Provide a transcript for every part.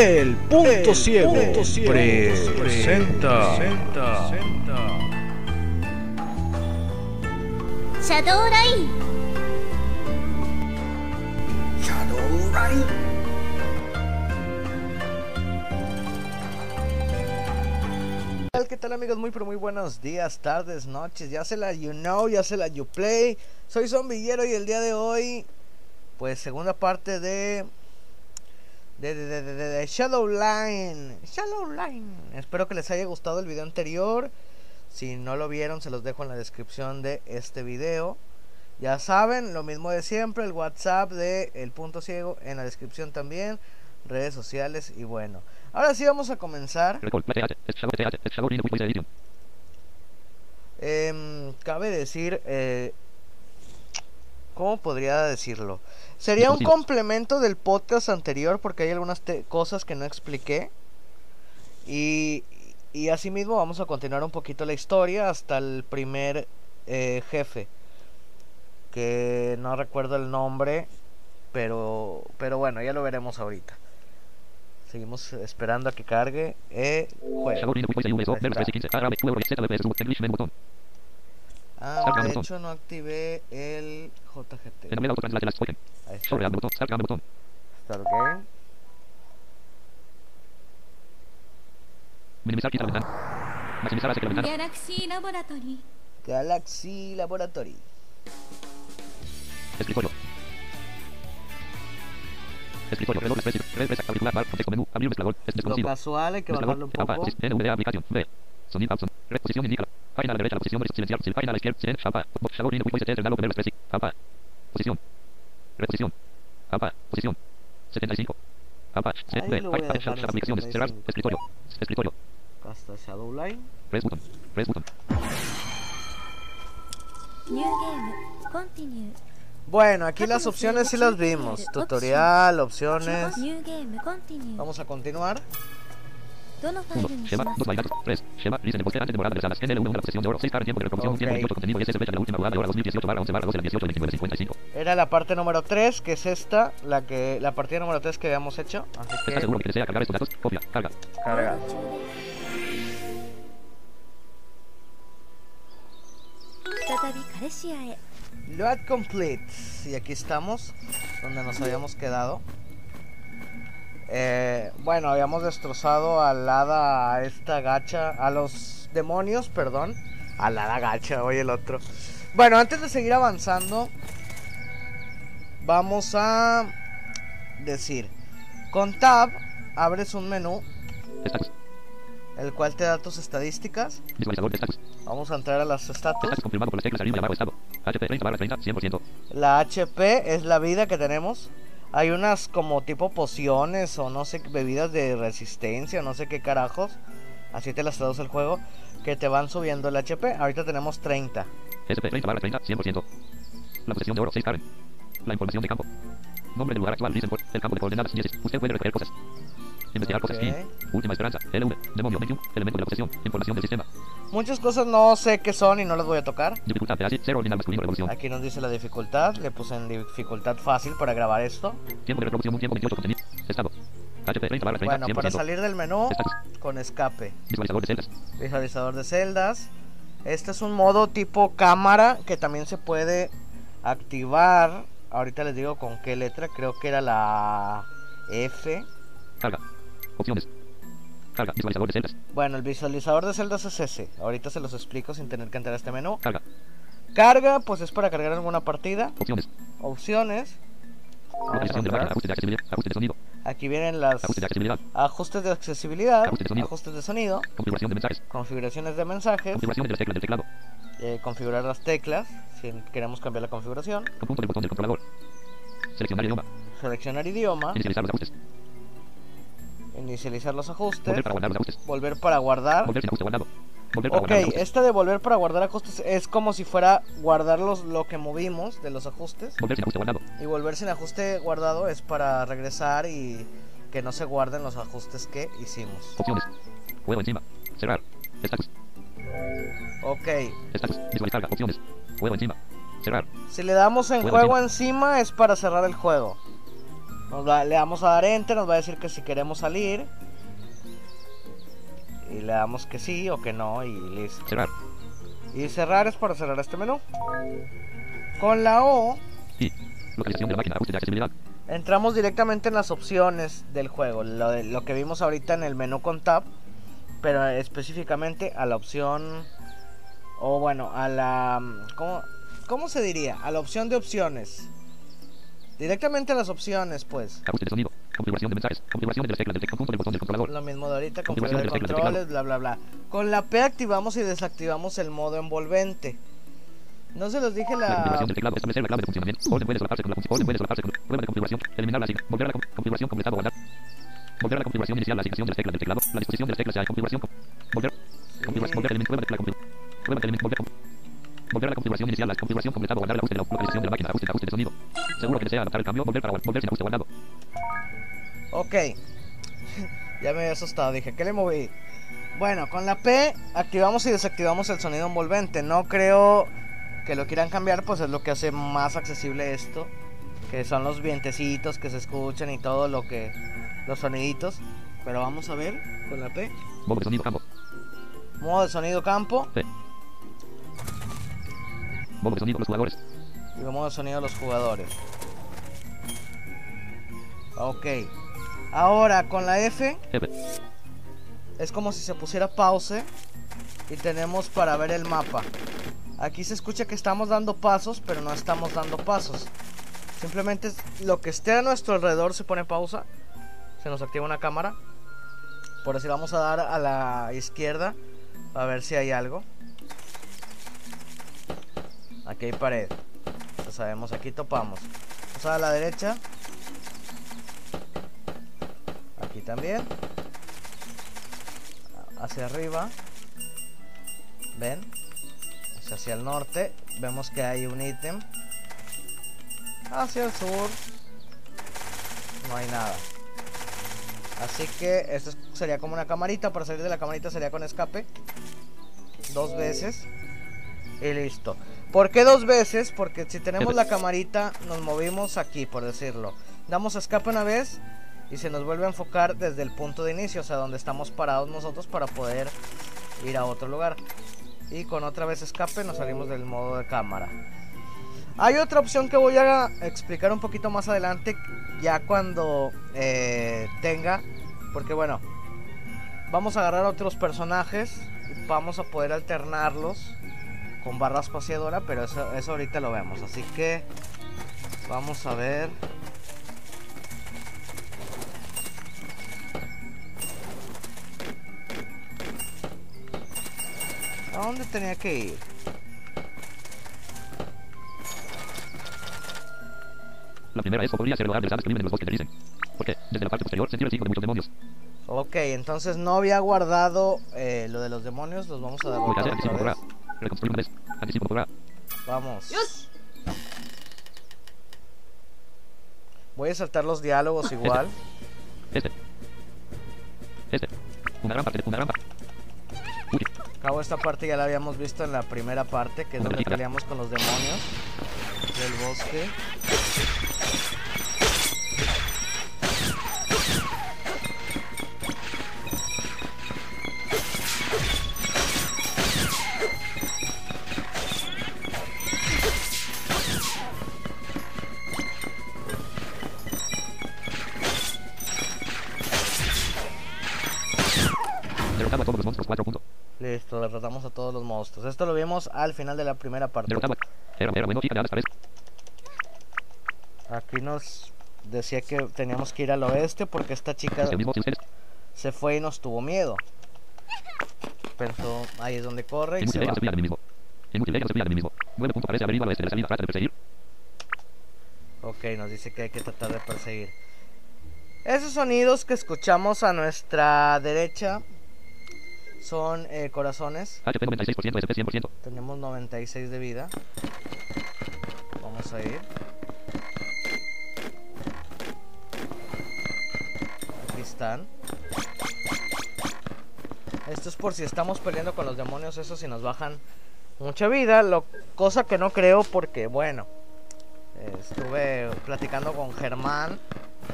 El punto ciego, presenta. Shadow Line Shadow Line. ¿Qué tal amigos? Muy pero muy buenos días, tardes, noches, ya se la you know, ya se la you play. Soy Zombillero y el día de hoy, pues segunda parte de de, de, de, de, de Shadow Line. Shadow Line. Espero que les haya gustado el video anterior. Si no lo vieron, se los dejo en la descripción de este video. Ya saben, lo mismo de siempre, el WhatsApp de El Punto Ciego en la descripción también, redes sociales y bueno. Ahora sí vamos a comenzar. Em, cabe decir, eh, ¿cómo podría decirlo? Sería un complemento del podcast anterior porque hay algunas te- cosas que no expliqué. Y, y asimismo vamos a continuar un poquito la historia hasta el primer eh, jefe. Que no recuerdo el nombre, pero, pero bueno, ya lo veremos ahorita. Seguimos esperando a que cargue. Eh, juego. Ah, de hecho no activé el JGT. Ahí está. Start game. Galaxy Laboratory Galaxy Laboratory. Escritorio. Escritorio. Reloj. Express. Regresa. Auricular. Bar. Contexto. Menú. Abrir mezclador. Es Lo desconocido. casual hay que bajarlo un Etapa. poco. NVDA aplicación. B. Sonido. Red. Posición indica. Página a la derecha. La posición. Silenciar. Sil- Página a la izquierda. Silen. Chapa. Shadow Ring. Voice Test. Reloj. Verbo. Express. Chapa. Posición. Reposición. Chapa. Posición. 75. Chapa. C. Ahí B. lo voy a Página. dejar en Aplicaciones. Cerrar. 75. Escritorio. Escritorio. Está Shadow Line. Press button. Press button. New Game Continue Bueno, aquí las opciones sí las vimos. Tutorial, opciones. New Game Continue Vamos a continuar. Era la parte número 3, que es esta, la que, la partida número 3 que habíamos hecho. Carga. Carga. Load complete. Y aquí estamos, donde nos habíamos quedado. Eh, bueno, habíamos destrozado al hada, a esta gacha, a los demonios, perdón. Al hada gacha, oye el otro. Bueno, antes de seguir avanzando, vamos a decir: con Tab abres un menú, el cual te da tus estadísticas. Visualizador de estatus. Vamos a entrar a las status. Estatus confirmado por las teclas arriba y abajo estado. HP 30 barra 30, 100%. La HP es la vida que tenemos. Hay unas como tipo pociones o no sé, bebidas de resistencia, no sé qué carajos. Así te las traduce el juego. Que te van subiendo el HP. Ahorita tenemos 30. SP 30 barra 30, 100%. La posesión de oro, 6 Karen. La información de campo. Nombre del lugar actual, for. El campo de coordenadas, 10. Usted puede recoger cosas. Investigar cosas. Ok. Y. Última esperanza. LV. Demonio, medium. Elemento de la posesión. Información del sistema. Muchas cosas no sé qué son y no las voy a tocar. Dificultad ASI, 0 ordinal masculino, revolución. Aquí nos dice la dificultad. Le puse en dificultad fácil para grabar esto. Tiempo de reproducción, un tiempo 28 contenido. Estado. HP 30 barra 30, Bueno, para 100%. salir del menú, Estatus. con escape. Visualizador de celdas. visualizador de celdas. Este es un modo tipo cámara que también se puede activar. Ahorita les digo con qué letra, creo que era la F. Carga. Opciones. Carga. Visualizador de celdas. Bueno, el visualizador de celdas es ese. Ahorita se los explico sin tener que entrar a este menú. Carga. Carga, pues es para cargar alguna partida. Opciones. Opciones. Localización de la. Ajuste de accesibilidad. Ajuste de sonido. Aquí vienen las Ajuste de accesibilidad. ajustes de accesibilidad, Ajuste de sonido. ajustes de sonido, Configuración de mensajes. configuraciones de mensajes, Configuración de las teclas del teclado. eh, configurar las teclas si queremos cambiar la configuración, Conjunto del botón del controlador. Seleccionar idioma. seleccionar idioma, Inicializar los ajustes. Inicializar los ajustes, Volver para guardar los ajustes. volver para guardar. Volver sin ajuste guardado. Volver para Ok, guardar los este de volver para guardar ajustes es como si fuera guardar los, lo que movimos de los ajustes. Volver sin ajuste guardado. Y volver sin ajuste guardado es para regresar y que no se guarden los ajustes que hicimos. Opciones. Juego encima. Cerrar. Estatus. Ok, Estatus. Visualizar. Opciones. Juego encima. Cerrar. si le damos en Juego juego encima es para cerrar el juego. Nos va- le damos a dar enter, nos va a decir que si queremos salir. Y le damos que sí o que no y listo. Cerrar. Y cerrar es para cerrar este menú. Con la O Y. Localización de la máquina. Ajuste de accesibilidad. entramos directamente en las opciones del juego. Lo, de- lo que vimos ahorita en el menú con tab. Pero específicamente a la opción... O bueno, a la... ¿Cómo, cómo se diría? A la opción de opciones. Directamente a las opciones, pues. Ajuste de sonido. Configuración de mensajes. Configuración de las teclas del teclado. Conjunto del botón del controlador. Lo mismo de ahorita, Configuración configurar de las teclas del controles, bla bla bla. Con la P activamos y desactivamos el modo envolvente. No se los dije La la... configuración del teclado. Establecer la clave de funcionamiento. Orden puede solaparse con la función. Orden puede solaparse con prueba de configuración. Eliminar la asignación. Volver a la con- configuración completada. Guardar. Volver a la configuración inicial. La asignación de las teclas del teclado. La disposición de las teclas. Ya hay configuración. com- Volver. Configuración. Volver. Elemento. Prueba de la configuración. Prueba de elemento. Volver. Volver a la configuración inicial. La configuración completada. Guardar el ajuste de la localización de la máquina. Ajuste, ajuste de sonido. Seguro que desea adaptar el cambio. Volver para volver sin ajuste guardado. Ok. ya me había asustado, dije, ¿qué le moví? Bueno, con la P activamos y desactivamos el sonido envolvente. No creo que lo quieran cambiar, pues es lo que hace más accesible esto. Que son los vientecitos que se escuchan y todo lo que... Los soniditos. Pero vamos a ver con la P. Modo de sonido campo. Modo de sonido campo P. Modo de sonido los jugadores. y modo de sonido los jugadores. Ok. Ahora con la F F. es como si se pusiera pause y tenemos para ver el mapa. Aquí se escucha que estamos dando pasos, pero no estamos dando pasos. Simplemente lo que esté a nuestro alrededor se pone pausa. Se nos activa una cámara. Por así vamos a dar a la izquierda a ver si hay algo. Aquí hay pared. Ya sabemos, aquí topamos. Vamos a la derecha. Aquí también hacia arriba. ¿Ven? Hacia, el norte. Vemos que hay un ítem. Hacia el sur. No hay nada. Así que esto es- sería como una camarita. Para salir de la camarita sería con escape. Dos veces. Y listo. ¿Por qué dos veces? Porque si tenemos la camarita, nos movimos aquí, por decirlo. Damos escape una vez y se nos vuelve a enfocar desde el punto de inicio, o sea, donde estamos parados nosotros para poder ir a otro lugar. Y con otra vez escape nos salimos del modo de cámara. Hay otra opción que voy a explicar un poquito más adelante, ya cuando eh, tenga, porque bueno, vamos a agarrar otros personajes y vamos a poder alternarlos con barra espaciadora, pero eso, eso ahorita lo vemos. Así que vamos a ver. ¿A dónde tenía que ir? La primera es o podría ser el hogar de las aves que viven en los bosques de Risen. Porque, desde la parte posterior, sentir el cinco de muchos demonios. Ok, entonces no había guardado eh, lo de los demonios, los vamos a Ubicarse, Reconstruir una vez. Anticipo podrá. Vamos. Voy a saltar los diálogos igual. Este. Este. Una gran parte, una gran parte. Uy, Acabo esta parte ya la habíamos visto en la primera parte, que es donde peleamos con los demonios del bosque. Al final de la primera parte. Aquí nos decía que teníamos que ir al oeste porque esta chica se fue y nos tuvo miedo. Pero ahí es donde corre y se va. multiplayer no se pilla de mí mismo. En multiplayer no se pilla de mí mismo. 9 puntos aparece averigua al oeste de la salida, trata de perseguir. Ok, nos dice que hay que tratar de perseguir. Esos sonidos que escuchamos a nuestra derecha son eh, corazones. HP 96%, SP 100%. Tenemos 96 de vida. Vamos a ir. Aquí están. Esto es por si estamos peleando con los demonios, eso si nos bajan mucha vida, lo, cosa que no creo porque, bueno, eh, estuve platicando con Germán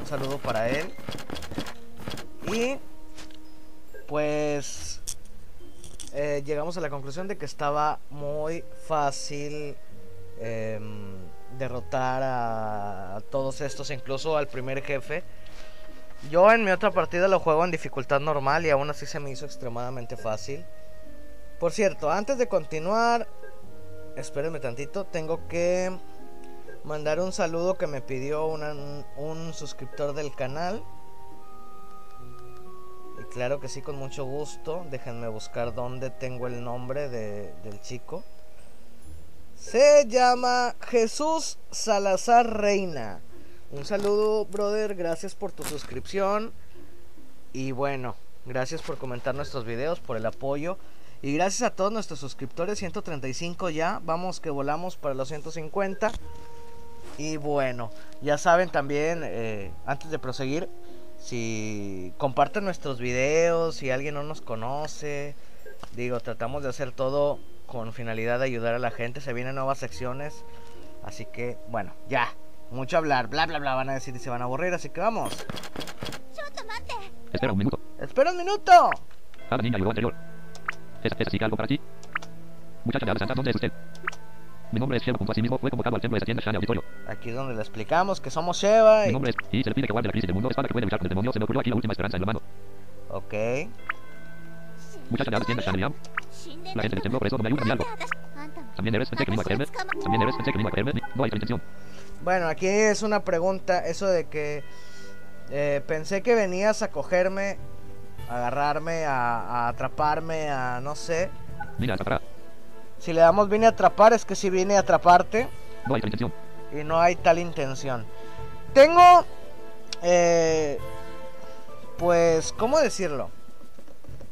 Un saludo para él. Y pues eh, llegamos a la conclusión de que estaba muy fácil em, derrotar a, todos estos, incluso al primer jefe. Yo en mi otra partida lo juego en dificultad normal y aún así se me hizo extremadamente fácil. Por cierto, antes de continuar, espérenme tantito, tengo que mandar un saludo que me pidió un suscriptor del canal. Claro que sí, con mucho gusto. Déjenme buscar dónde tengo el nombre de- del chico. Se llama Jesús Salazar Reina. Un saludo, brother. Gracias por tu suscripción. Y bueno, gracias por comentar nuestros videos, por el apoyo. Y gracias a todos nuestros suscriptores, 135 ya. Vamos que volamos para los 150. Y bueno, ya saben también, eh, antes de proseguir, si comparten nuestros videos, si alguien no nos conoce, digo, tratamos de hacer todo con finalidad de ayudar a la gente. Se vienen nuevas secciones. Así que, bueno, ya. Mucho hablar, bla bla bla, van a decir y se van a aburrir, así que vamos. Espera un minuto. ¡Espera un minuto! Ah, la niña llegó anterior. ¿Es, es así que algo para ti? Muchacha de ala santa, ¿dónde es usted? Mi nombre es Sheva, junto a sí mismo fue convocado al templo de Satyen Shani Auditorio. Aquí es donde le explicamos que somos Sheva y... Mi nombre es... Y se le pide que guarde la crisis del mundo, espada que puede luchar con el demonio, se me ocurrió aquí la última esperanza en la mano. Ok. Muchacha de Satyen Shani La gente del templo por eso no me ayuda ni algo. También eres, pensé que me iba a creerme. También eres, pensé que me iba a creerme. No hay intención. Bueno, aquí es una pregunta, eso de que... Eh, pensé que venías a cogerme, a agarrarme, a, a atraparme, a no sé. Mira, atrapará. Si le damos vine a atrapar, es que si vine a atraparte No hay intención. y no hay tal intención. Tengo, eh, pues, ¿cómo decirlo?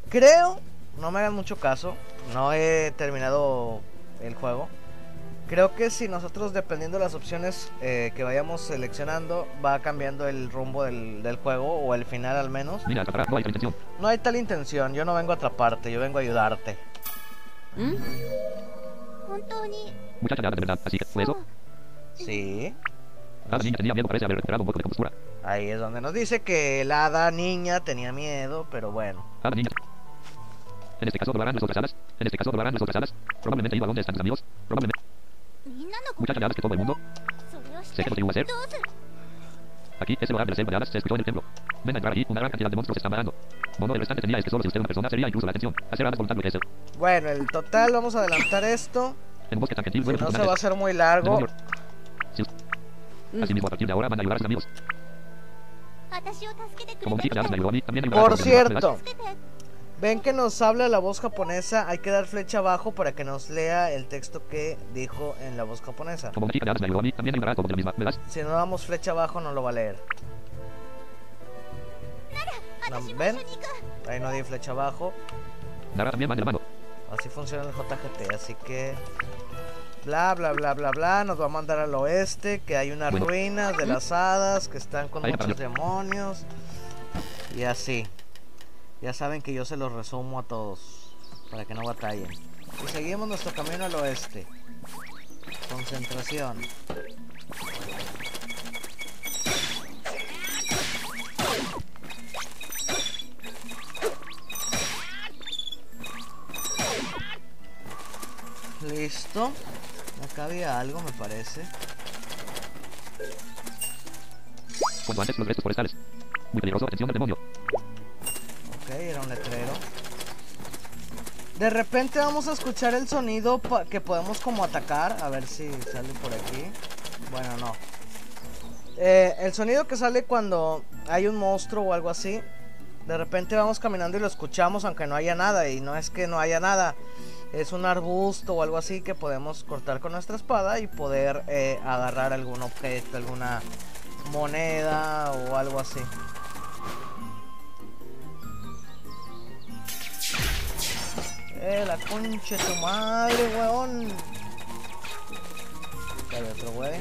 Creo, no me hagan mucho caso, no he terminado el juego. Creo que si nosotros, dependiendo de las opciones eh, que vayamos seleccionando, va cambiando el rumbo del, del juego o el final al menos. Vine a atrapar. No hay otra intención. No hay tal intención, yo no vengo a atraparte, yo vengo a ayudarte. Muchacha de verdad, así que fue eso. Sí. Ah, hada niña tenía miedo, parece haber recuperado un poco de compostura. Ahí es donde nos dice que la hada niña tenía miedo, pero bueno. Ah, hada niña. En este caso doblarán las otras hadas. En este caso doblarán las otras hadas. Probablemente iba donde están mis amigos. Probablemente. Muchacha de que todo el mundo. Sé que lo tengo que hacer. Aquí, es ese hogar de las selvas de hadas se escuchó en el templo. Venga a entrar allí, una gran cantidad de monstruos están vagando. Mono del restante tenía es que solo si usted una persona sería incluso la atención. Hacer hadas voluntad lo que es Bueno, el total, vamos a adelantar esto. En bosque tan gentil, pues, si no se va a hacer muy largo. Sí. Asimismo, a partir de ahora van a ayudar a sus amigos. Como me dice, me ayudó a mí, también ayudará Por cierto. Ven que nos habla la voz japonesa, hay que dar flecha abajo para que nos lea el texto que dijo en la voz japonesa. Si no damos flecha abajo no lo va a leer. ¿Ven? Ahí no di flecha abajo. Así funciona el JGT, así que... Bla, bla, bla, bla, bla. Nos va a mandar al oeste, que hay unas ruinas de las hadas, que están con muchos demonios. Y así. Ya saben que yo se los resumo a todos. Para que no batallen. Y seguimos nuestro camino al oeste. Concentración. Listo. Acá había algo, me parece. Antes los restos forestales. Muy peligroso. Atención al demonio. De repente vamos a escuchar el sonido que podemos como atacar. A ver si sale por aquí. Bueno, no. Eh, el sonido que sale cuando hay un monstruo o algo así. De repente vamos caminando y lo escuchamos aunque no haya nada. Y no es que no haya nada. Es un arbusto o algo así que podemos cortar con nuestra espada y poder eh, agarrar algún objeto, alguna moneda o algo así. Eh, la concha de tu madre, weón. Hay otro güey.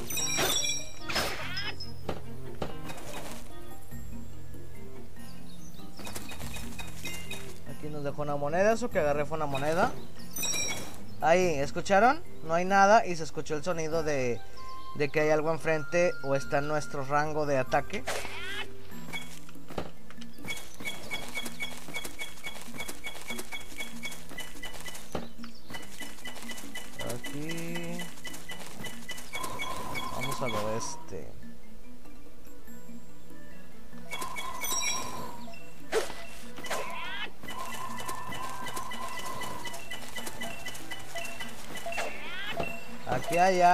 Aquí nos dejó una moneda, eso que agarré fue una moneda. Ahí, ¿escucharon? No hay nada y se escuchó el sonido de, de que hay algo enfrente o está en nuestro rango de ataque.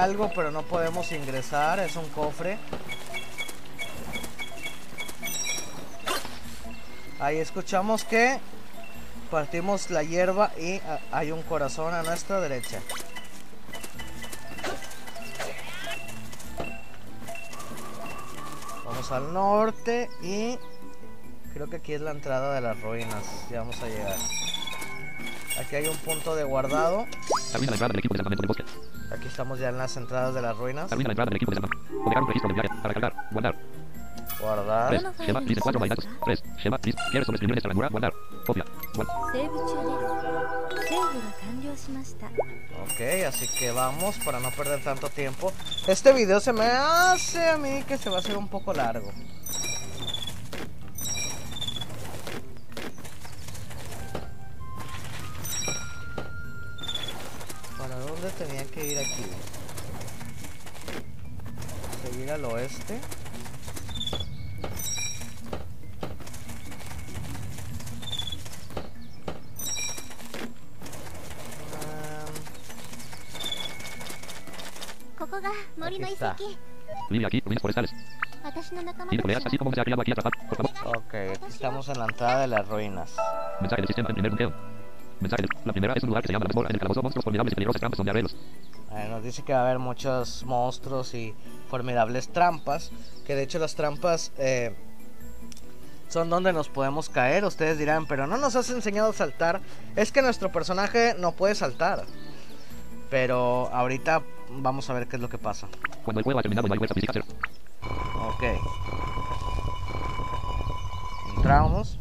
Algo, pero no podemos ingresar. Es un cofre. Ahí escuchamos que partimos la hierba y ah, hay un corazón a nuestra derecha. Vamos al norte y creo que aquí es la entrada de las ruinas. Ya vamos a llegar. Aquí hay un punto de guardado. Estamos ya en las entradas de las ruinas. Termina la entrada del equipo de Colocar un registro de viaje para cargar. Guardar. Guardar. 3. Schema. List 4 by datos. 3. Schema. List. ¿Quieres sobreescribir esta ranura? Guardar. Copia. Guardar. Ok, así que vamos para no perder tanto tiempo. Este video se me hace a mí que se va a hacer un poco largo. dónde tenía que ir aquí? Seguir al oeste. Aquí está. aquí, forestales. Ok, aquí estamos en la entrada de las ruinas. Mensaje del sistema en primer buceo. Mensaje del... La primera es un lugar que se llama la en el calabozo. Monstruos formidables y peligrosas trampas donde arreglos. Eh, nos dice que va a haber muchos monstruos y formidables trampas. Que de hecho las trampas eh, son donde nos podemos caer. Ustedes dirán, pero no nos has enseñado a saltar. Es que nuestro personaje no puede saltar. Pero ahorita vamos a ver qué es lo que pasa. Cuando el juego ha terminado no hay física cero. Ok. Entramos.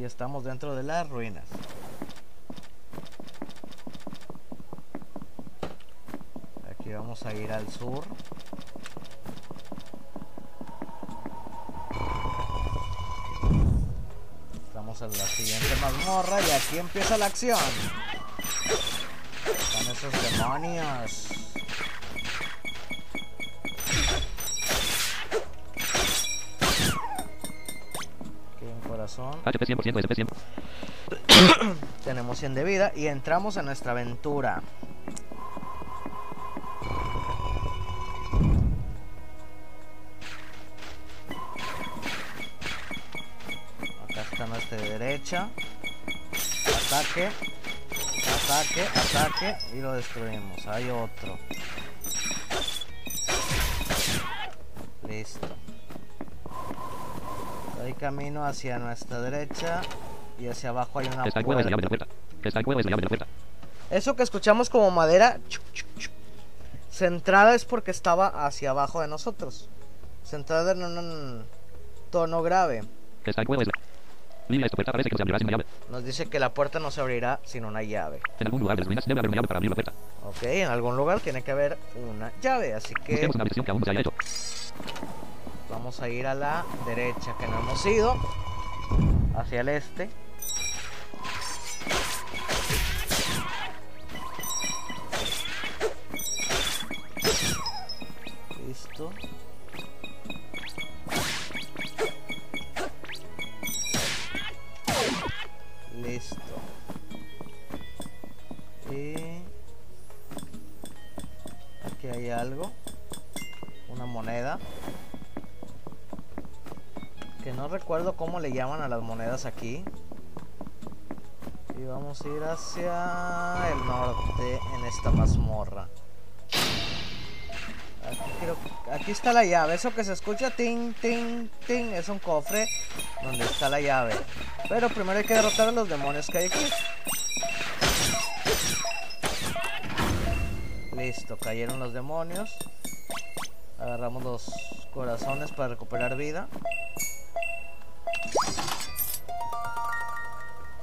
Y estamos dentro de las ruinas. Aquí vamos a ir al sur. Estamos en la siguiente mazmorra y aquí empieza la acción. Están esos demonios. Corazón. HP 100%, SP 100. Tenemos 100 de vida y entramos en nuestra aventura. Acá está nuestra derecha. Ataque. Ataque, ataque y lo destruimos. Hay otro. Listo. Hay camino hacia nuestra derecha y hacia abajo hay una puerta. Eso que escuchamos como madera centrada es porque estaba hacia abajo de nosotros. Centrada en un tono grave. Nos dice que la puerta no se abrirá sin una llave. En algún lugar de las ruinas debe haber una llave para abrir la puerta. Ok, en algún lugar tiene que haber una llave. Así que Busquemos una habitación que aún no se haya hecho. Vamos a ir a la derecha que no hemos ido. Hacia el este. Listo. Listo. Y aquí hay algo. Una moneda. Que no recuerdo cómo le llaman a las monedas aquí. Y vamos a ir hacia el norte en esta mazmorra. Aquí, aquí está la llave. Eso que se escucha ting, ting, ting. Es un cofre donde está la llave. Pero primero hay que derrotar a los demonios que hay aquí. Listo, cayeron los demonios. Agarramos los corazones para recuperar vida.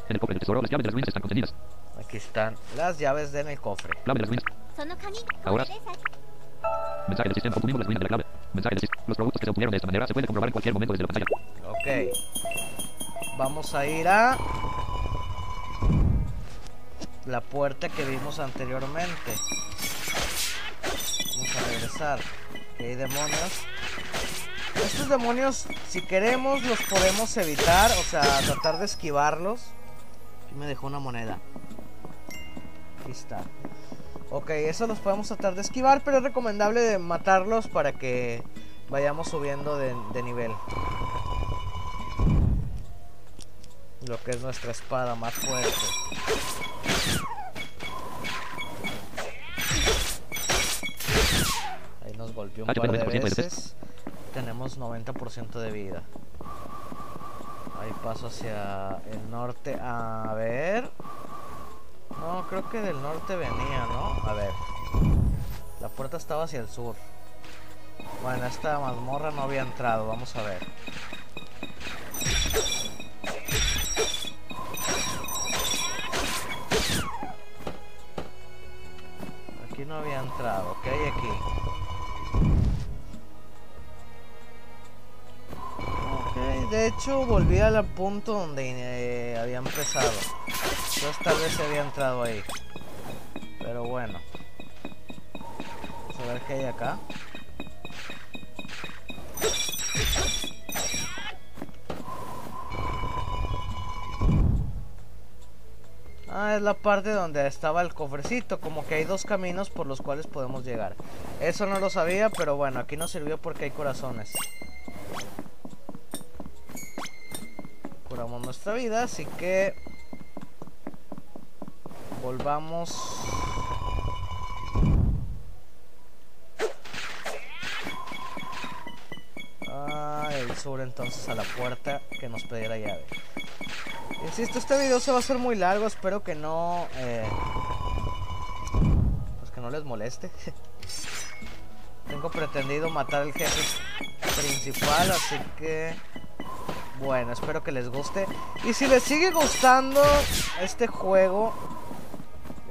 En el cofre del tesoro, las llaves de las ruinas están contenidas. Aquí están las llaves de en el cofre. Clave de las ruinas. Ahora. Mensaje del sistema. Obtuvimos las ruinas de la clave. Mensaje del sistema. Los productos que se obtuvieron de esta manera se pueden comprobar en cualquier momento desde la pantalla. Ok. Vamos a ir a... La puerta que vimos anteriormente. Vamos a regresar. Que hay demonios. Estos demonios, si queremos, los podemos evitar. O sea, tratar de esquivarlos. Me dejó una moneda. Aquí está. Ok, eso los podemos tratar de esquivar, pero es recomendable de matarlos para que vayamos subiendo de, de nivel. Lo que es nuestra espada más fuerte. Ahí nos golpeó un par de 90% de veces. Tenemos 90% de vida. Ahí paso hacia el norte. A ver. No, creo que del norte venía, ¿no? A ver. La puerta estaba hacia el sur. Bueno, esta mazmorra no había entrado. Vamos a ver. Aquí no había entrado. ¿Qué hay aquí? Hecho volví al punto donde eh, había empezado. Entonces tal vez se había entrado ahí. Pero bueno. Vamos a ver qué hay acá. Ah, es la parte donde estaba el cofrecito, como que hay dos caminos por los cuales podemos llegar. Eso no lo sabía, pero bueno, aquí nos sirvió porque hay corazones. Curamos nuestra vida, así que volvamos. Ah, el sur entonces a la puerta que nos pedía la llave. Insisto, este video se va a hacer muy largo, espero que no... Eh, pues que no les moleste. Tengo pretendido matar al jefe principal, así que... Bueno, espero que les guste. Y si les sigue gustando este juego,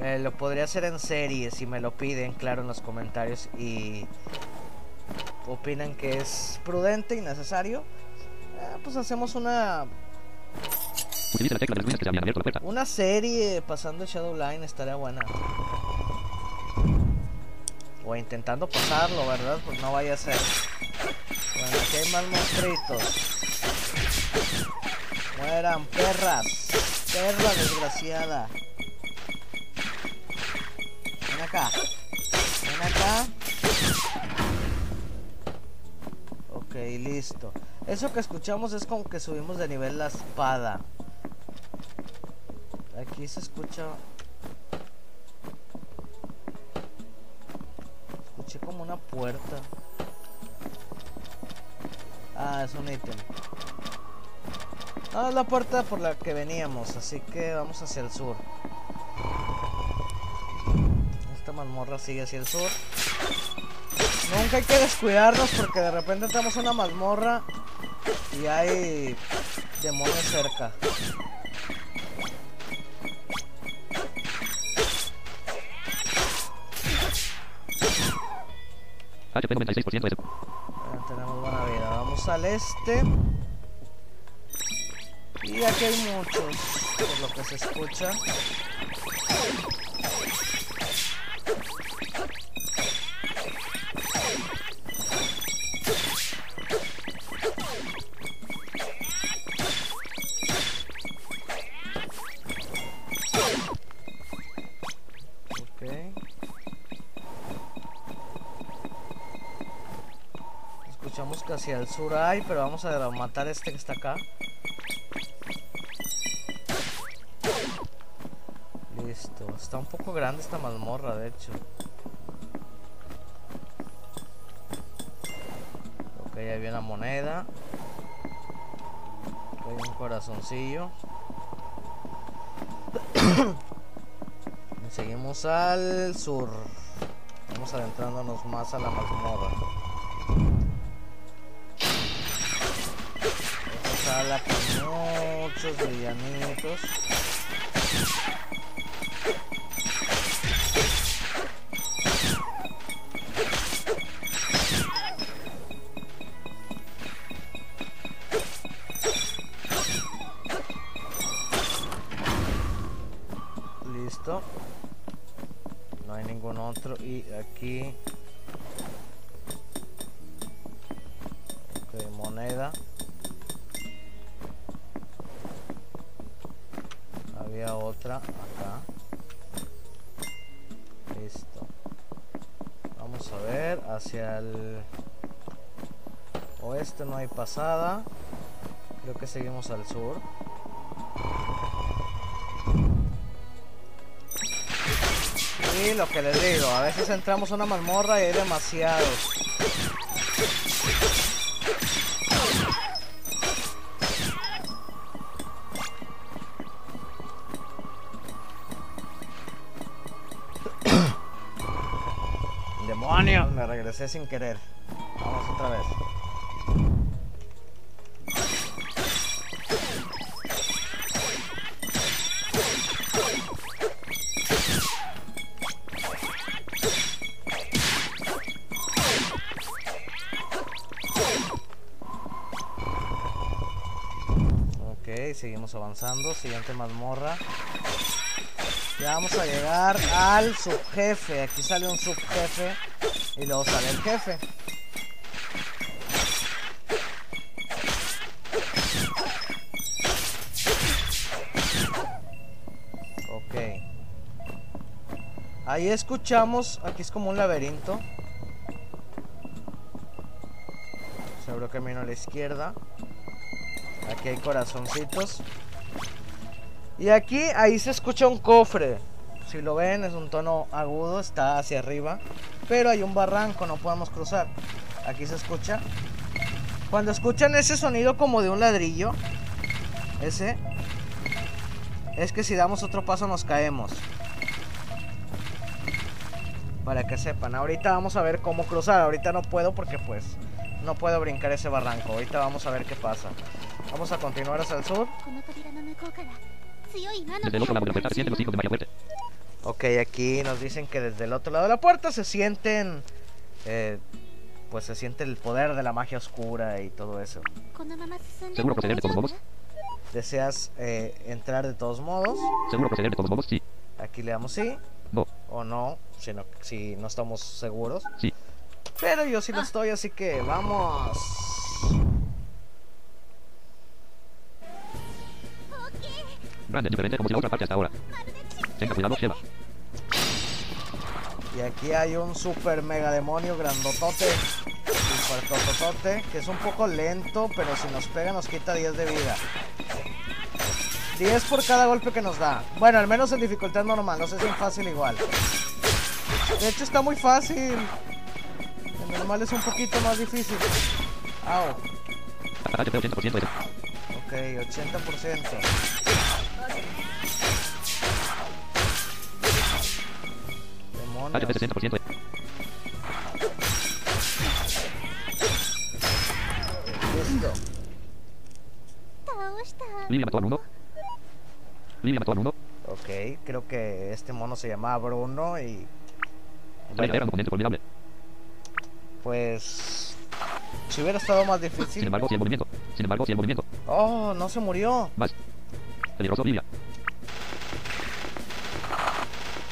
eh, lo podría hacer en serie, si me lo piden, claro, en los comentarios. Y opinan que es prudente y necesario. eh, pues hacemos una una serie pasando Shadowline estaría buena. O intentando pasarlo, ¿verdad? Pues no vaya a ser. Bueno, aquí hay más monstruitos. Mueran, perras. Perra desgraciada. Ven acá. Ven acá. Ok, listo. Eso que escuchamos es como que subimos de nivel la espada. Aquí se escucha. Escuché como una puerta. Ah, es un ítem. Ah, es la puerta por la que veníamos, así que vamos hacia el sur. Esta mazmorra sigue hacia el sur. Nunca hay que descuidarnos porque de repente entramos a una mazmorra y hay demonios cerca. HP 96% es... Bueno, tenemos buena vida. Vamos al este. Y aquí hay muchos, por lo que se escucha. Escuchamos que hacia el sur hay, pero vamos a matar a este que está acá. Está un poco grande esta mazmorra, de hecho. Ok, ahí viene la moneda. Ok, un corazoncillo. Seguimos al sur. Vamos adentrándonos más a la mazmorra. Esta sala con muchos villanitos. Pasada. Creo que seguimos al sur. Y lo que les digo, a veces entramos a una mazmorra y hay demasiados. ¡Demonios! Me regresé sin querer. Vamos otra vez. Avanzando. Siguiente mazmorra. Ya vamos a llegar al subjefe. Aquí sale un subjefe y luego sale el jefe. Ok. Ahí escuchamos, aquí es como un laberinto. Se abrió camino a la izquierda. Aquí hay corazoncitos. Y aquí, ahí se escucha un cofre. Si lo ven, es un tono agudo, está hacia arriba. Pero hay un barranco, no podemos cruzar. Aquí se escucha. Cuando escuchan ese sonido como de un ladrillo, ese, es que si damos otro paso nos caemos. Para que sepan, ahorita vamos a ver cómo cruzar. Ahorita no puedo porque pues no puedo brincar ese barranco. Ahorita vamos a ver qué pasa. Vamos a continuar hacia el sur. Desde el otro lado de la puerta se sienten los hijos de Muerte. Ok, aquí nos dicen que desde el otro lado de la puerta se sienten... Eh, pues se siente el poder de la magia oscura y todo eso. ¿Seguro proceder de todos modos? ¿Deseas eh, entrar de todos modos? ¿Seguro proceder de todos modos? Sí. Aquí le damos sí. No. O no, si no, si no estamos seguros. Sí. Pero yo sí lo estoy, así que vamos. Grande, diferente como si la otra parte hasta ahora. Tenga cuidado, Sheva. Y aquí hay un super mega demonio grandotote. Super tototote. Que es un poco lento, pero si nos pega nos quita 10 de vida. 10 por cada golpe que nos da. Bueno, al menos en dificultad normal. No sé si en fácil igual. De hecho está muy fácil. En normal es un poquito más difícil. Au. HP 80% de Ok, 80%. HP pues, 70%. Listo. Livia mató al uno. Livia mató al uno. Ok, creo que este mono se llamaba Bruno y... Bueno, era un oponente formidable. Pues... Si hubiera estado más difícil... Sin embargo, sin movimiento. Sin embargo, sin movimiento. Oh, no se murió. Más. Peligroso.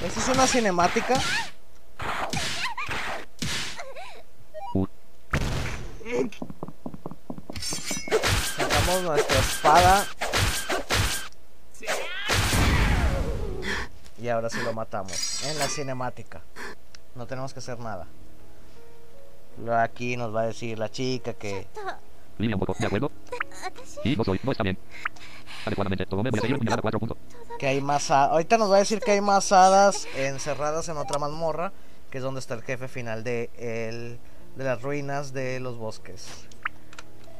Esta es una cinemática. Uh, Sacamos nuestra espada. Y ahora sí lo matamos. En la cinemática. No tenemos que hacer nada. Aquí nos va a decir la chica que... と Livia un poco. ¿De acuerdo? 私 Sí, no soy. No está bien. Adecuadamente. Todo me voy a seguir puñalada 4 puntos. Que hay más... ha- Ahorita nos va a decir que hay más hadas encerradas en otra mazmorra. Que es donde está el jefe final de, el, de las ruinas de los bosques.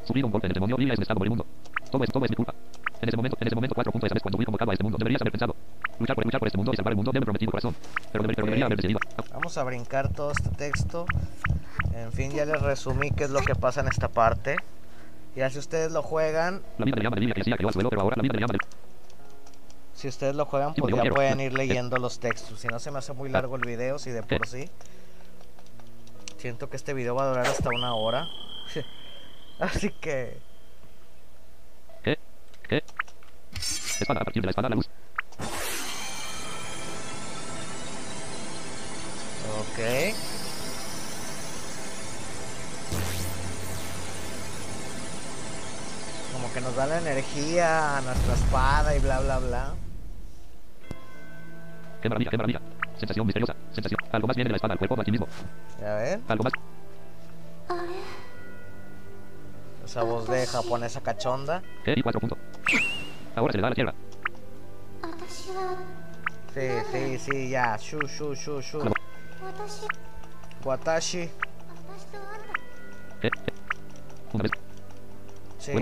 Sufrido un golpe en el demonio. Livia es un estado moribundo. Todo es, todo es mi culpa. En ese momento, en ese momento 4 puntos esa vez cuando fui convocado a este mundo. Deberías haber pensado. Luchar por luchar por este mundo y salvar el mundo de mi prometido corazón. Pero, deber- pero debería haber decidido. Vamos a brincar todo este texto. En fin, ya les resumí qué es lo que pasa en esta parte. Ya si ustedes lo juegan, La vida le llama de Livia que decía que iba al suelo, pero ahora la vida le llama de... si ustedes lo juegan, pues ya pueden ir leyendo los textos. Si no se me hace muy largo el video, si de por sí. Siento que este video va a durar hasta una hora. Así que... ¿Qué? ¿Qué? Espada, a partir de la espada, la luz. Ok. que nos da la energía a nuestra espada y bla bla bla. Qué maravilla, qué maravilla. Sensación misteriosa, sensación. Algo más viene de la espada al cuerpo de aquí mismo. A ver. Algo más. Esa voz de japonesa cachonda. Y cuatro punto. Ahora se le da la izquierda. Sí, sí, sí, ya. Shu, shu, shu, shu. Watashi. Una vez. Sí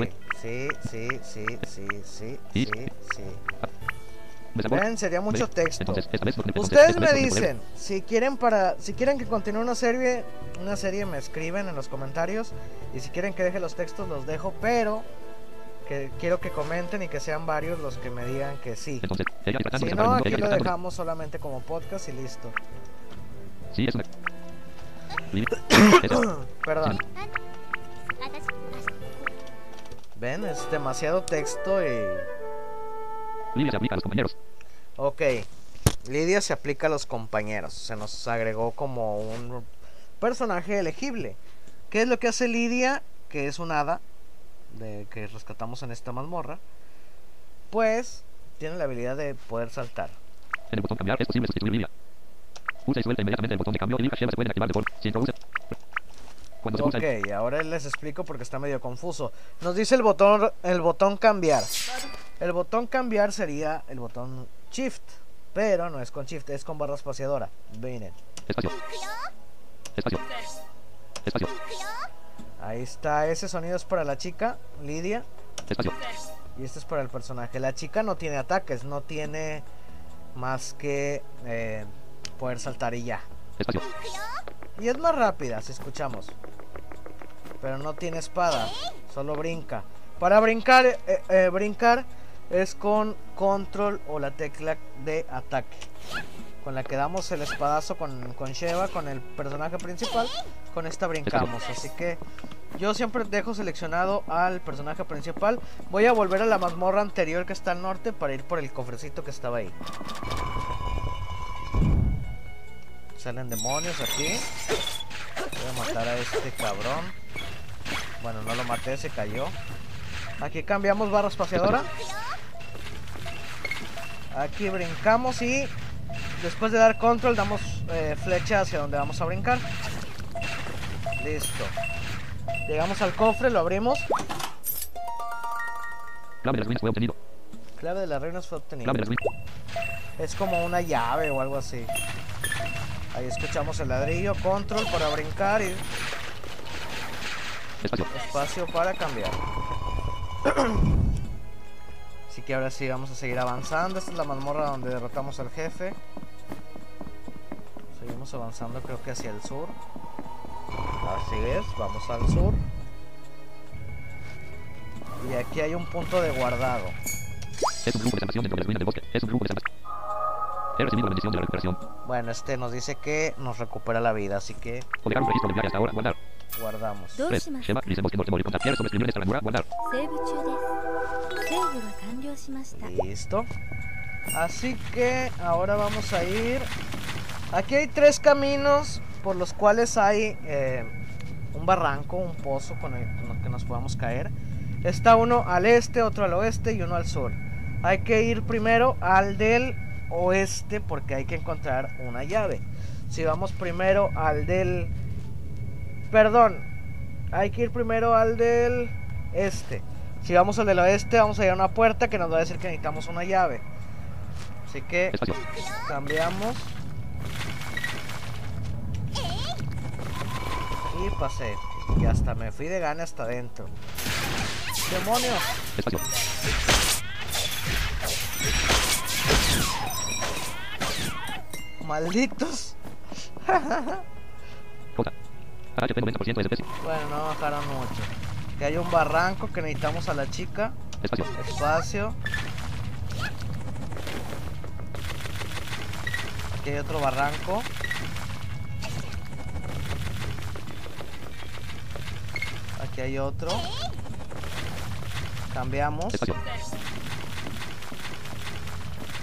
sí, sí, sí, sí, sí, Y- sí, sí. Ven, sería mucho texto. Ustedes me dicen, si quieren para, si quieren que continúe una serie, una serie me escriben en los comentarios y si quieren que deje los textos los dejo, pero que quiero que comenten y que sean varios los que me digan que sí. Si no, aquí lo dejamos solamente como podcast y listo. Perdón. 私 Ven, es demasiado texto y... Lilia se aplica a los compañeros. Ok, Lidia se aplica a los compañeros. Se nos agregó como un personaje elegible. ¿Qué es lo que hace Lidia? Que es un hada de que rescatamos en esta mazmorra. Pues tiene la habilidad de poder saltar. En el botón cambiar es posible sustituir Lilia. Usa y suelta inmediatamente el botón de cambio y Lilia se pueden activar de forma. Si introduce. Cuando Ok, ahora les explico porque está medio confuso. Nos dice el botón, el botón cambiar. El botón cambiar sería el botón shift. Pero no es con shift, es con barra espaciadora. Miren. Espacio. Espacio. Espacio. Ahí está, ese sonido es para la chica, Lidia. Espacio. Y este es para el personaje. La chica no tiene ataques, no tiene más que eh, poder saltar y ya. Espacio. Y es más rápida, si escuchamos. Pero no tiene espada, solo brinca. Para brincar, eh, eh, brincar es con control o la tecla de ataque. Con la que damos el espadazo con, con Sheva, con el personaje principal. Con esta brincamos. Así que yo siempre dejo seleccionado al personaje principal. Voy a volver a la mazmorra anterior que está al norte para ir por el cofrecito que estaba ahí. Salen demonios aquí. Voy a matar a este cabrón. Bueno, no lo maté, se cayó. Aquí cambiamos barra espaciadora. Aquí brincamos y después de dar control damos eh, flecha hacia donde vamos a brincar. Listo. Llegamos al cofre, lo abrimos. Clave de las ruinas fue obtenido. Clave de las reinas fue ruinas. Es como una llave o algo así. Ahí escuchamos el ladrillo, control para brincar y Espacio. espacio para cambiar. Así que ahora sí vamos a seguir avanzando. Esta es la mazmorra donde derrotamos al jefe. Seguimos avanzando creo que hacia el sur. Así es, vamos al sur. Y aquí hay un punto de guardado. Es un grupo de salvación dentro de las ruinas del bosque. Es un grupo de. He recibido la bendición de la recuperación. Bueno, este nos dice que nos recupera la vida, así que O dejar un registro de viaje hasta ahora. Guardar. guardamos. どう 3. します Shema. Dice bosque norte morir contar. Quiere sobreescribir esta ranura. Guardar. セーブ中ですセーブが完了しました Listo. Así que ahora vamos a ir. Aquí hay tres caminos por los cuales hay eh, un barranco, un pozo con el, con el que nos podamos caer. Está uno al este, otro al oeste y uno al sur. Hay que ir primero al del oeste porque hay que encontrar una llave. Si vamos primero al del... Perdón. Hay que ir primero al del este. Si vamos al del oeste, vamos a ir a una puerta que nos va a decir que necesitamos una llave. Así que Espacio. cambiamos. Y pasé. Y hasta me fui de gana hasta adentro. ¡Demonios! Espacio. ¡Malditos! J. HP 90% de especie. Bueno, no bajaron mucho. Que hay un barranco que necesitamos a la chica. Espacio. Espacio. Aquí hay otro barranco. Aquí hay otro. Cambiamos. Espacio.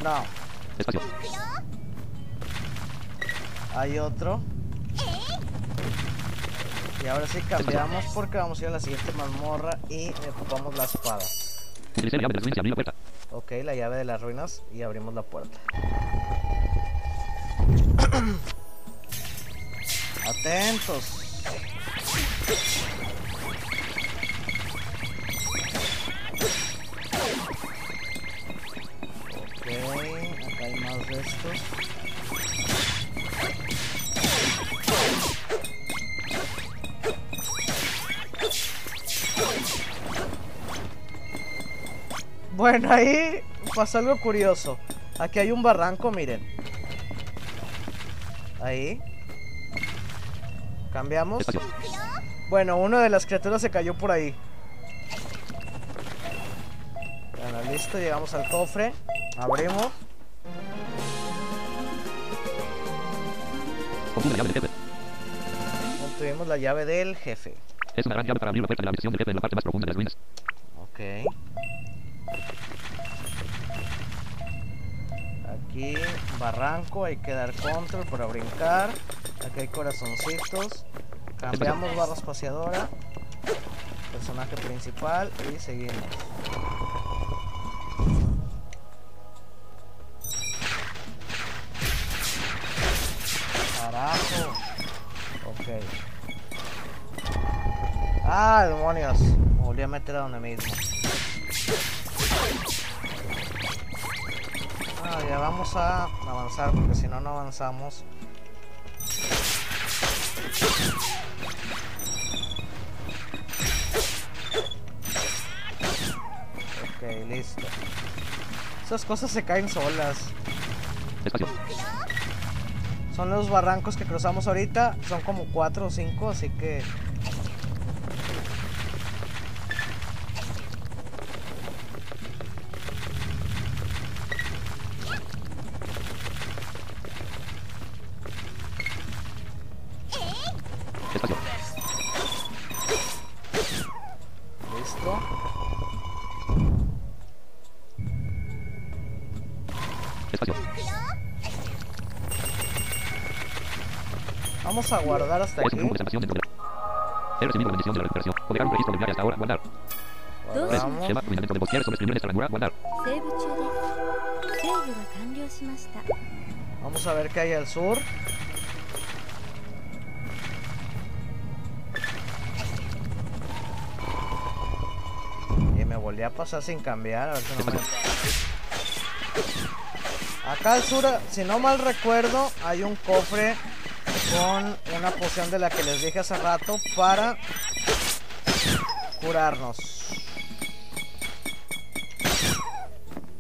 No, Espacio. Hay otro. Y ahora sí cambiamos porque vamos a ir a la siguiente mazmorra y ocupamos la espada. La llave de la puerta. Ok, la llave de las ruinas y abrimos la puerta. Atentos. Ok, acá hay más de estos. Bueno, ahí pasa algo curioso. Aquí hay un barranco, miren. Ahí. Cambiamos. Bueno, una de las criaturas se cayó por ahí. Bueno, listo, llegamos al cofre. Abrimos. Obtuve la llave del jefe. Obtuvimos la llave del jefe. Es una gran llave para abrir la puerta de la habitación del jefe en la parte más profunda de las ruinas. Ok. Barranco, hay que dar control para brincar. Aquí hay corazoncitos. Cambiamos barra espaciadora. Personaje principal y seguimos. Carajo. Ok. Ah, demonios. Me volví a meter a donde mismo. Ah, ya vamos a avanzar porque si no, no avanzamos. Ok, listo. Esas cosas se caen solas. Espacio. Son los barrancos que cruzamos ahorita. Son como 4 o 5, así que... Vamos a guardar hasta aquí. He Vamos a ver qué hay al sur. Y me volví a pasar sin cambiar. A ver si no me... Acá al sur, si no mal recuerdo, hay un cofre con una poción de la que les dije hace rato para curarnos.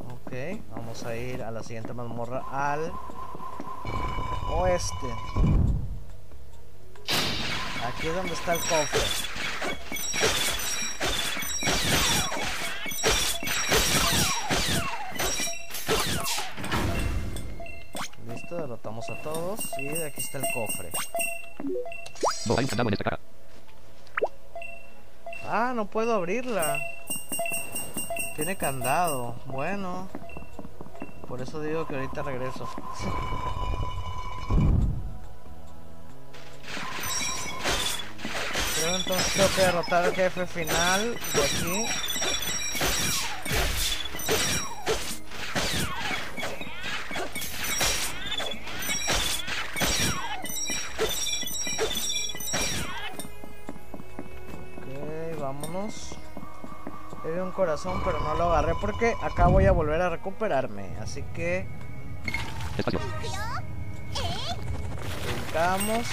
Ok, vamos a ir a la siguiente mazmorra al oeste. Aquí es donde está el cofre. De aquí está el cofre. No, hay un candado en esta caja. Ah, no puedo abrirla. Tiene candado. Bueno. Por eso digo que ahorita regreso. Creo entonces tengo que derrotar al jefe final de aquí. Corazón, pero no lo agarré porque acá voy a volver a recuperarme. Así que Espacio. brincamos,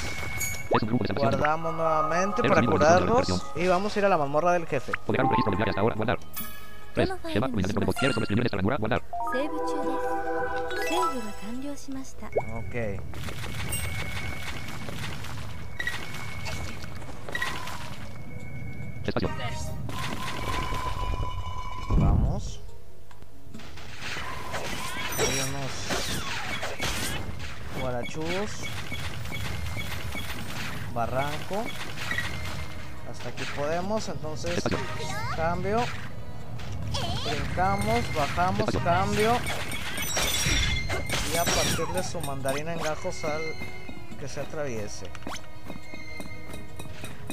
guardamos nuevamente para curarnos y vamos a ir a la mazmorra del jefe. Poder un Barranco. Hasta aquí podemos, entonces cambio. Brincamos, bajamos, cambio. Y a partir de su mandarina en gajos al que se atraviese.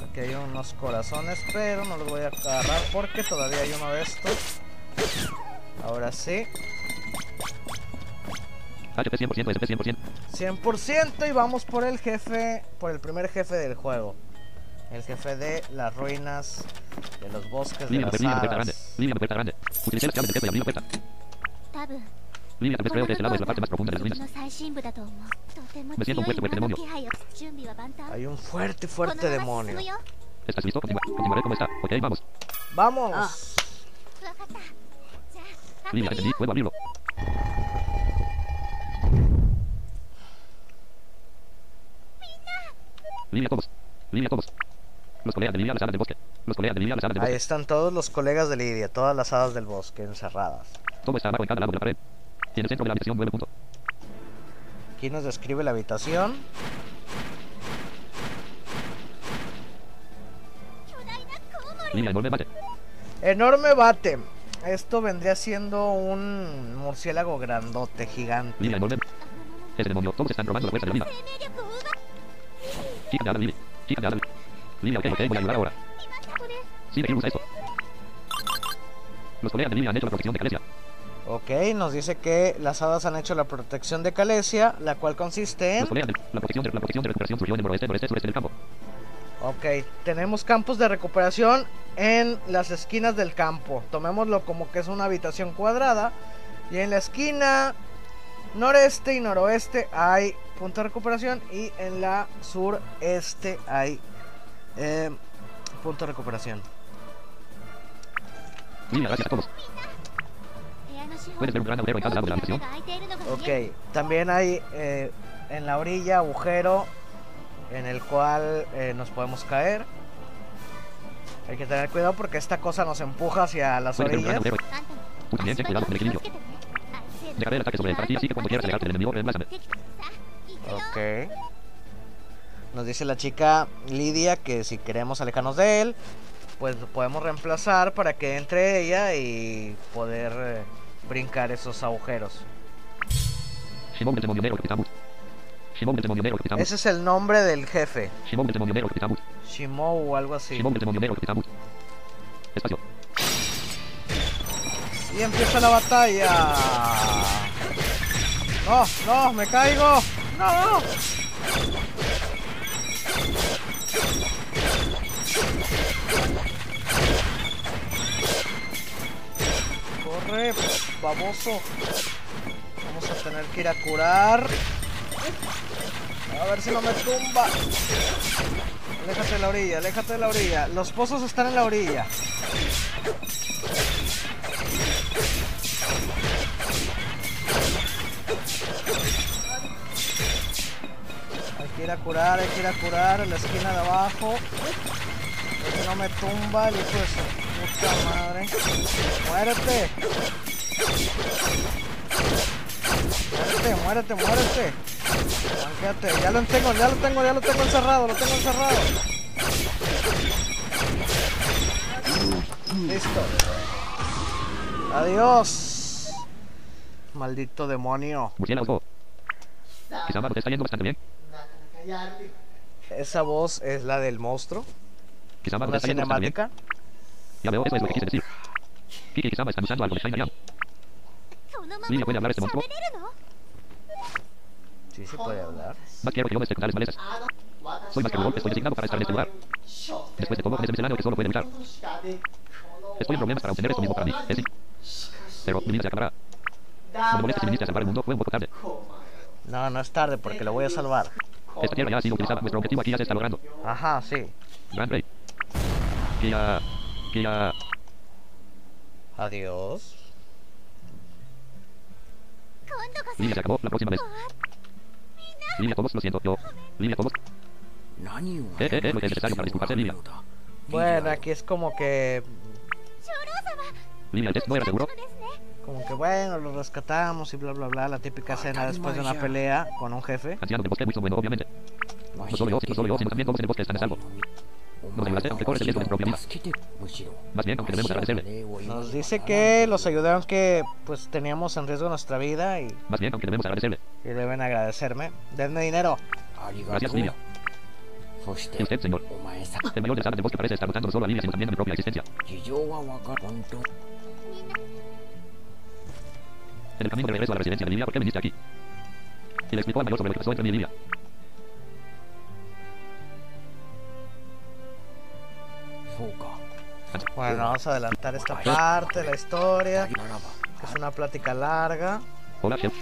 Aquí hay unos corazones, pero no los voy a agarrar porque todavía hay uno de estos. Ahora sí, HP 100%. SP 100%. 100% y vamos por el jefe, por el primer jefe del juego. El jefe de las ruinas, de los bosques, de la parte Hay un fuerte, fuerte demonio. ¿Estás listo? Continua, está. Ok, vamos. ¡Vamos! Línea, Línea todos. Línea todos. Los colegas de Lidia, las hadas del bosque. Los colegas de Lidia, las hadas del bosque. Ahí están todos los colegas de Lidia, todas las hadas del bosque encerradas. Todo está abajo en cada lado de la pared. Y el centro de la habitación, 9 puntos. Aquí nos describe la habitación. Lidia, enorme bate. Enorme bate. Esto vendría siendo un murciélago grandote, gigante. Lidia, enorme. Ese demonio, todos están robando la fuerza de la vida. Quita nada Lili. Quita nada Lili. Lili, ok, ok, voy a ayudar ahora. Sí, de usa esto. Los colegas de Lili han hecho la protección de Calesia. Ok, nos dice que las hadas han hecho la protección de Calesia, la cual consiste en... Los colegas de la protección de, la protección de recuperación surgió en el noroeste, noreste, sureste del campo. Ok, tenemos campos de recuperación en las esquinas del campo. Tomémoslo como que es una habitación cuadrada. Y en la esquina noreste y noroeste hay punto de recuperación y en la sureste hay eh, punto de recuperación. Ok, también hay eh, en la orilla agujero en el cual eh, nos podemos caer. Hay que tener cuidado porque esta cosa nos empuja hacia las orillas. Dejaré. Ok. Nos dice la chica Lidia que si queremos alejarnos de él, pues lo podemos reemplazar para que entre ella y poder eh, brincar esos agujeros. Shimon Ese es el nombre del jefe. Shimon. Shimou o algo así. Espacio. Y empieza la batalla. No, no, me caigo. No, no. Corre, baboso. Vamos a tener que ir a curar. A ver si no me tumba. Aléjate de la orilla, aléjate de la orilla. Los pozos están en la orilla. Que ir a curar, hay que ir a curar en la esquina de abajo. Que no me tumba el hijo de puta madre. ¡Muérete! Muérete, muérete, muérete. Banquéate. Ya lo tengo, ya lo tengo, ya lo tengo encerrado, lo tengo encerrado. Listo. Adiós. Maldito demonio. Murciélago. Te está yendo bastante bien. Esa voz es la del monstruo. Kisama la cinemática. Ya veo, eso es lo que quise decir. Kiki Kisama usando algo de Shine Lilia puede hablar este monstruo. Sí, se puede hablar. Más quiero que yo me esté malezas. Soy más que un golpe, estoy designado para estar en este lugar. Después de todo, es escenario que solo pueden evitar. Estoy en problemas para obtener esto mismo para mí. Es Pero mi vida se acabará. No me molestes si viniste a salvar el mundo, fue un poco tarde. No, no es tarde porque lo voy a salvar. Esta ya ha sido utilizada. Vuestro objetivo aquí ya se está logrando. Ajá, sí. Grand Play. Guía. Guía. Adiós. Lilia se acabó la próxima vez. Lilia, todos, lo siento, yo. Lilia, todos. Eh, eh, eh, lo es necesario para disculparse, Lilia. Bueno, aquí es como que... Lilia, el test no era seguro. Como que bueno, lo rescatamos y bla bla bla, la típica escena después de una pelea con un jefe. Anciano bosque, bueno, obviamente. No solo yo, solo yo, sino también bosque. Nos. Más bien, aunque debemos agradecerle. Nos dice que los ayudaron que pues teníamos en riesgo nuestra vida y... Más bien, aunque debemos agradecerle. Y deben agradecerme. Denme dinero. Gracias, Lidia. Usted, señor. El mayor de del bosque parece estar buscando solo a Lidia, también mi propia existencia. En el camino de regreso a la residencia de Lilia, ¿por qué viniste aquí? Y le explicó al mayor sobre lo que pasó entre mí y Lilia. Bueno, vamos a adelantar esta parte de la historia. Que es una plática larga. Hola, chef.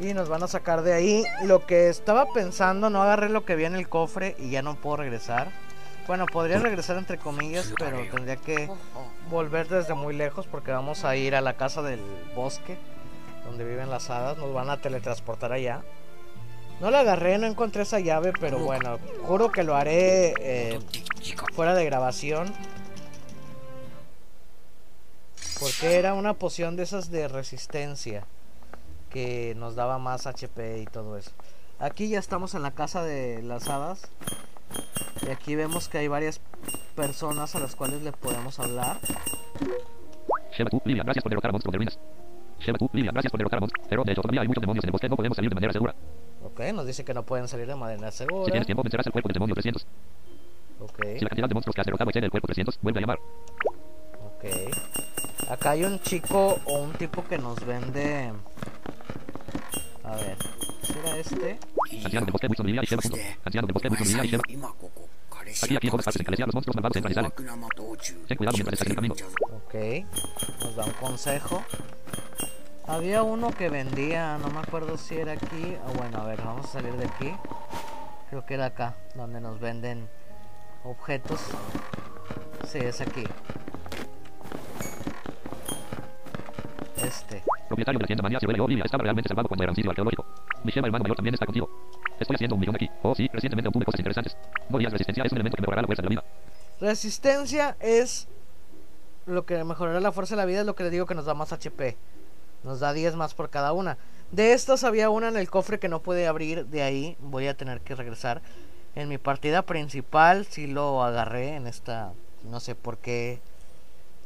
Y nos van a sacar de ahí. Lo que estaba pensando, no agarré lo que había en el cofre y ya no puedo regresar. Bueno, podría regresar entre comillas, pero tendría que volver desde muy lejos porque vamos a ir a la casa del bosque donde viven las hadas. Nos van a teletransportar allá. No la agarré, no encontré esa llave, pero bueno, juro que lo haré eh, fuera de grabación. Porque era una poción de esas de resistencia que nos daba más HP y todo eso. Aquí ya estamos en la casa de las hadas. Y aquí vemos que hay varias personas a las cuales le podemos hablar. Sheva tú, Lilia, gracias por derrotar a monstruos de ruinas. Sheva tú, Lilia, gracias por derrotar a monstruos. Pero de hecho todavía hay muchos demonios en el bosque, no podemos salir de manera segura. Ok, nos dice que no pueden salir de manera Si segura. tienes tiempo, vencerás el cuerpo del demonio 300. Ok, Si la cantidad de monstruos que has derrotado excede el cuerpo 300, vuelve a llamar. ok. Acá hay un chico o un tipo que nos vende. A ver, será este. Aquí, aquí, jóvenes, en los monstruos malvados en realizar. Ten cuidado mientras estás en el camino. Ok, nos da un consejo. Había uno que vendía, no me acuerdo si era aquí. o oh, bueno, a ver, vamos a salir de aquí. Creo que era acá, donde nos venden objetos. Sí, es aquí. Propietario de la tienda Manía Ciruela y Lilia estaba realmente salvado cuando era un sitio arqueológico. Mi Sheva hermano mayor también está contigo. Estoy haciendo un millón aquí. Oh, sí, recientemente obtuve cosas interesantes. No días resistencia es un elemento que mejorará la fuerza de la vida. Resistencia es lo que mejorará la fuerza de la vida, es lo que le digo que nos da más HP. Nos da 10 más por cada una. De estas había una en el cofre que no puede abrir, de ahí voy a tener que regresar. En mi partida principal sí lo agarré en esta, no sé por qué,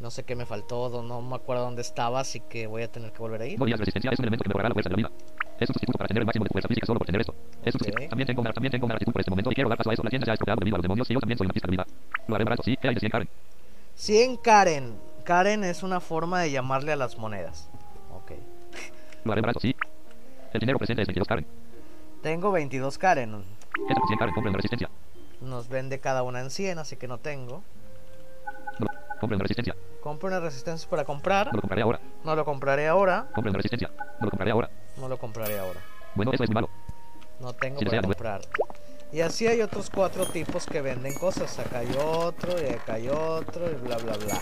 no sé qué me faltó, no me acuerdo dónde estaba, así que voy a tener que volver a ir. No días resistencia es un elemento que mejorará la fuerza de la vida. Es un sustituto para tener el máximo de fuerza física solo por tener esto. Es un sustituto. Ok. También tengo una, también tengo una gratitud por este momento y quiero dar paso a eso. La tienda se ha estropeado debido a los demonios y yo también soy una pista de vida. Lo haré barato, sí, ¿qué hay de 100 Karen? 100 Karen. Karen es una forma de llamarle a las monedas. Ok. Lo haré barato, sí. El dinero presente es 22 Karen. Tengo 22 Karen. Esta por 100 Karen, compra una resistencia. Nos vende cada una en 100, así que no tengo. No, compra una resistencia. Compro una resistencia para comprar. No lo compraré ahora. No lo compraré ahora. Compra una resistencia. No lo compraré ahora. No lo compraré ahora. Bueno, eso es muy malo. No tengo Sí, para comprar. Y así hay otros cuatro tipos que venden cosas. Acá hay otro y acá hay otro y bla bla bla.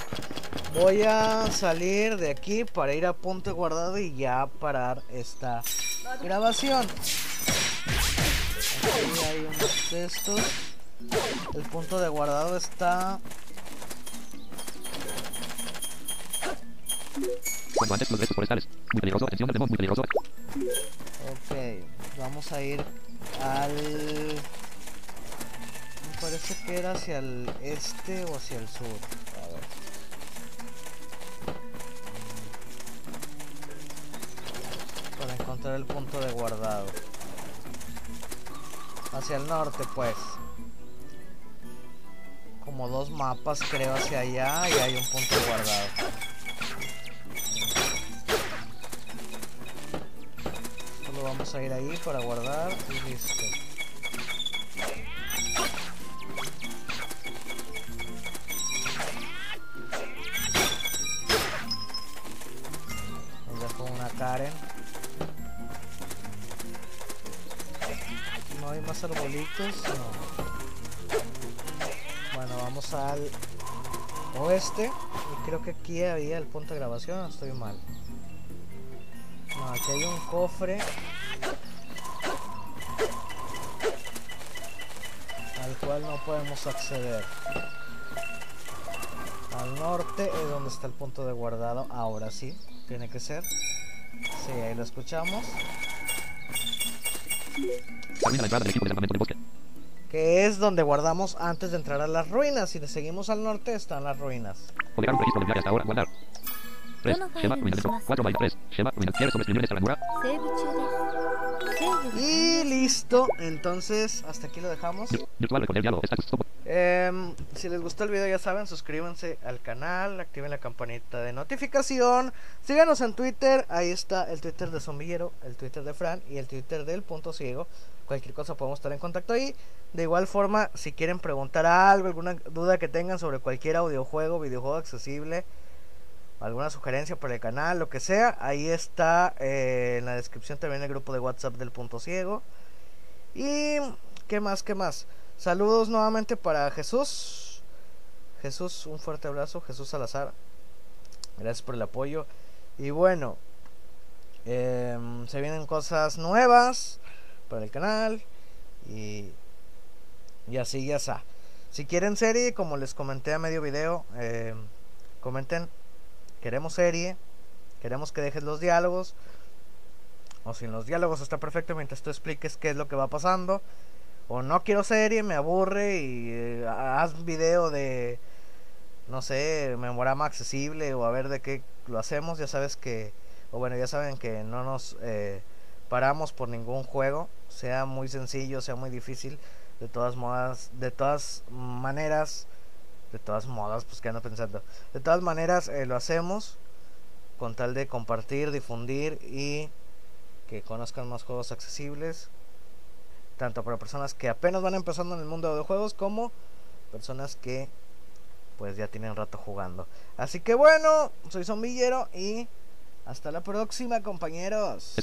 Voy a salir de aquí para ir a punto de guardado y ya parar esta grabación. Aquí hay unos de estos. El punto de guardado está Cuanto antes los forestales. Muy atención, muy. Ok, vamos a ir al... Me parece que era hacia el este o hacia el sur. A ver. Para encontrar el punto de guardado. Hacia el norte, pues. Como dos mapas, creo, hacia allá y hay un punto guardado. Ir ahí para guardar y listo. Dejo una Karen. No hay más arbolitos, no. Bueno, vamos al oeste. Y creo que aquí había el punto de grabación, estoy mal. No, aquí hay un cofre. Podemos acceder. Al norte es donde está el punto de guardado. Ahora sí, tiene que ser. Sí, ahí lo escuchamos. Termina la entrada del equipo del campamento del bosque. Que es donde guardamos antes de entrar a las ruinas. Si le seguimos al norte están las ruinas. O dejar un registro del viaje hasta ahora. Guardar. Y listo. Entonces, hasta aquí lo dejamos. Em, si les gustó el video ya saben, suscríbanse al canal, activen la campanita de notificación, síganos en Twitter, ahí está el Twitter de Zombillero, el Twitter de Fran y el Twitter del Punto Ciego. Cualquier cosa podemos estar en contacto ahí. De igual forma, si quieren preguntar algo, alguna duda que tengan sobre cualquier audiojuego, videojuego accesible, alguna sugerencia para el canal, lo que sea, ahí está eh, en la descripción también el grupo de WhatsApp del Punto Ciego. Y qué más, qué más. Saludos nuevamente para Jesús. Jesús, un fuerte abrazo. Jesús Salazar. Gracias por el apoyo. Y bueno, em, se vienen cosas nuevas para el canal. Y, y así ya está. Si quieren serie, como les comenté a medio video, em, comenten. Queremos serie. Queremos que dejes los diálogos. O si en los diálogos está perfecto mientras tú expliques qué es lo que va pasando. O no quiero serie, me aburre y eh, haz video de, no sé, memorama accesible o a ver de qué lo hacemos. Ya sabes que, o bueno, ya saben que no nos eh, paramos por ningún juego, sea muy sencillo, sea muy difícil. De todas modas, de todas maneras, de todas modas, pues que ando pensando. De todas maneras, eh, lo hacemos con tal de compartir, difundir y que conozcan más juegos accesibles tanto para personas que apenas van empezando en el mundo de videojuegos como personas que pues ya tienen rato jugando. Así que bueno, soy Zombillero y hasta la próxima compañeros.